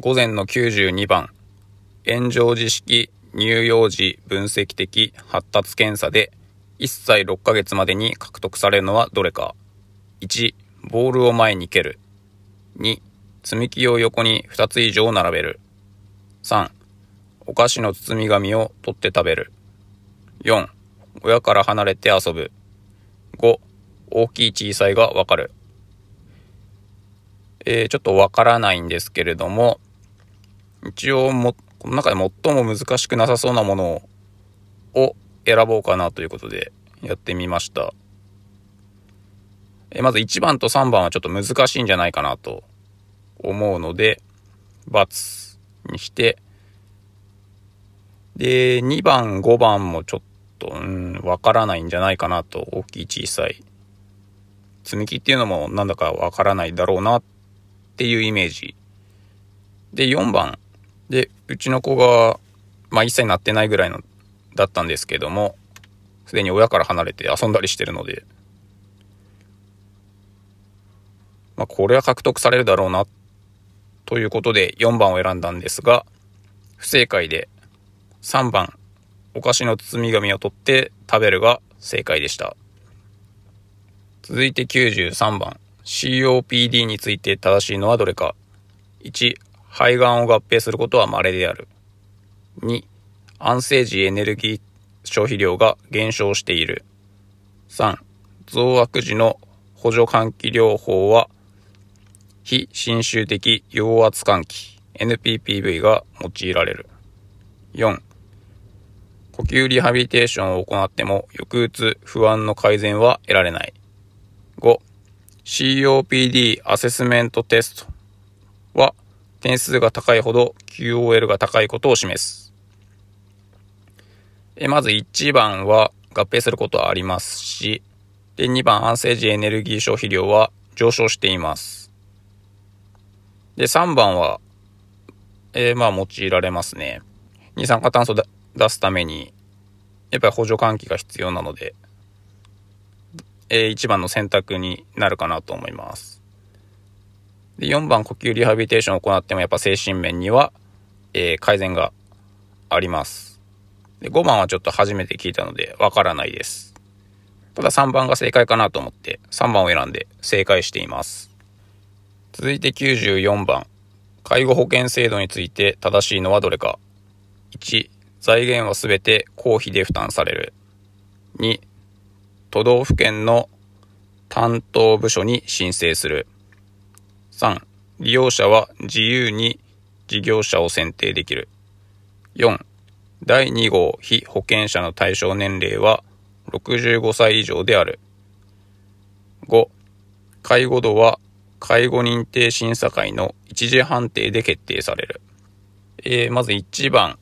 午前の92番、炎上時式乳幼児分析的発達検査で1歳6ヶ月までに獲得されるのはどれか。1、ボールを前に蹴る。2、積み木を横に2つ以上並べる。3、お菓子の包み紙を取って食べる。4、親から離れて遊ぶ。5、大きい小さいがわかる。えー、ちょっとわからないんですけれども、一応も、この中で最も難しくなさそうなものを選ぼうかなということでやってみました。えまず1番と3番はちょっと難しいんじゃないかなと思うので、×にして、で、2番、5番もちょっと、うん、わからないんじゃないかなと、大きい小さい。積み木っていうのもなんだかわからないだろうなっていうイメージ。で、4番。で、うちの子が、まあ1歳になってないぐらいの、だったんですけども、すでに親から離れて遊んだりしてるので、まあこれは獲得されるだろうな、ということで4番を選んだんですが、不正解で3番、お菓子の包み紙を取って食べるが正解でした。続いて93番。COPD について正しいのはどれか。1、肺がんを合併することは稀である。2、安静時エネルギー消費量が減少している。3、増悪時の補助換気療法は非侵襲的陽圧換気 NPPV が用いられる。4、呼吸リハビリテーションを行っても抑うつ、不安の改善は得られない。5、COPD アセスメントテストは点数が高いほど QOL が高いことを示す。えまず1番は合併することはありますし、で2番安静時エネルギー消費量は上昇しています。で3番は、えー、まあ用いられますね。二酸化炭素出すために、やっぱり補助換気が必要なので、えー、一番の選択になるかなと思います。で、4番呼吸リハビリテーションを行ってもやっぱ精神面には、えー、改善があります。で、5番はちょっと初めて聞いたのでわからないです。ただ3番が正解かなと思って3番を選んで正解しています。続いて94番。介護保険制度について正しいのはどれか。1、財源はすべて公費で負担される。2、都道府県の担当部署に申請する。3、利用者は自由に事業者を選定できる。4、第2号被保険者の対象年齢は65歳以上である。5、介護度は介護認定審査会の一時判定で決定される。えー、まず1番、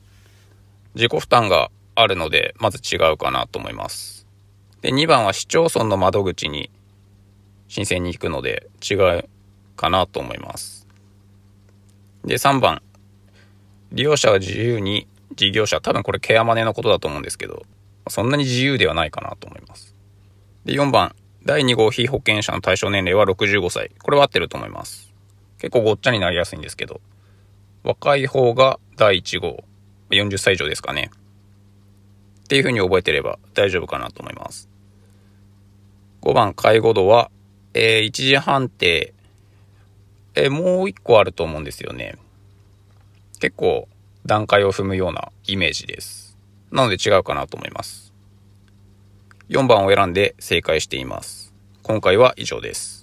自己負担があるので、まず違うかなと思います。で、2番は市町村の窓口に申請に行くので違うかなと思います。で、3番、利用者は自由に事業者、多分これケアマネのことだと思うんですけど、そんなに自由ではないかなと思います。で、4番、第2号被保険者の対象年齢は65歳。これは合ってると思います。結構ごっちゃになりやすいんですけど、若い方が第1号、40歳以上ですかね。っていう風に覚えてれば大丈夫かなと思います。5番、介護度は、えー、一時判定、え、もう一個あると思うんですよね。結構段階を踏むようなイメージです。なので違うかなと思います。4番を選んで正解しています。今回は以上です。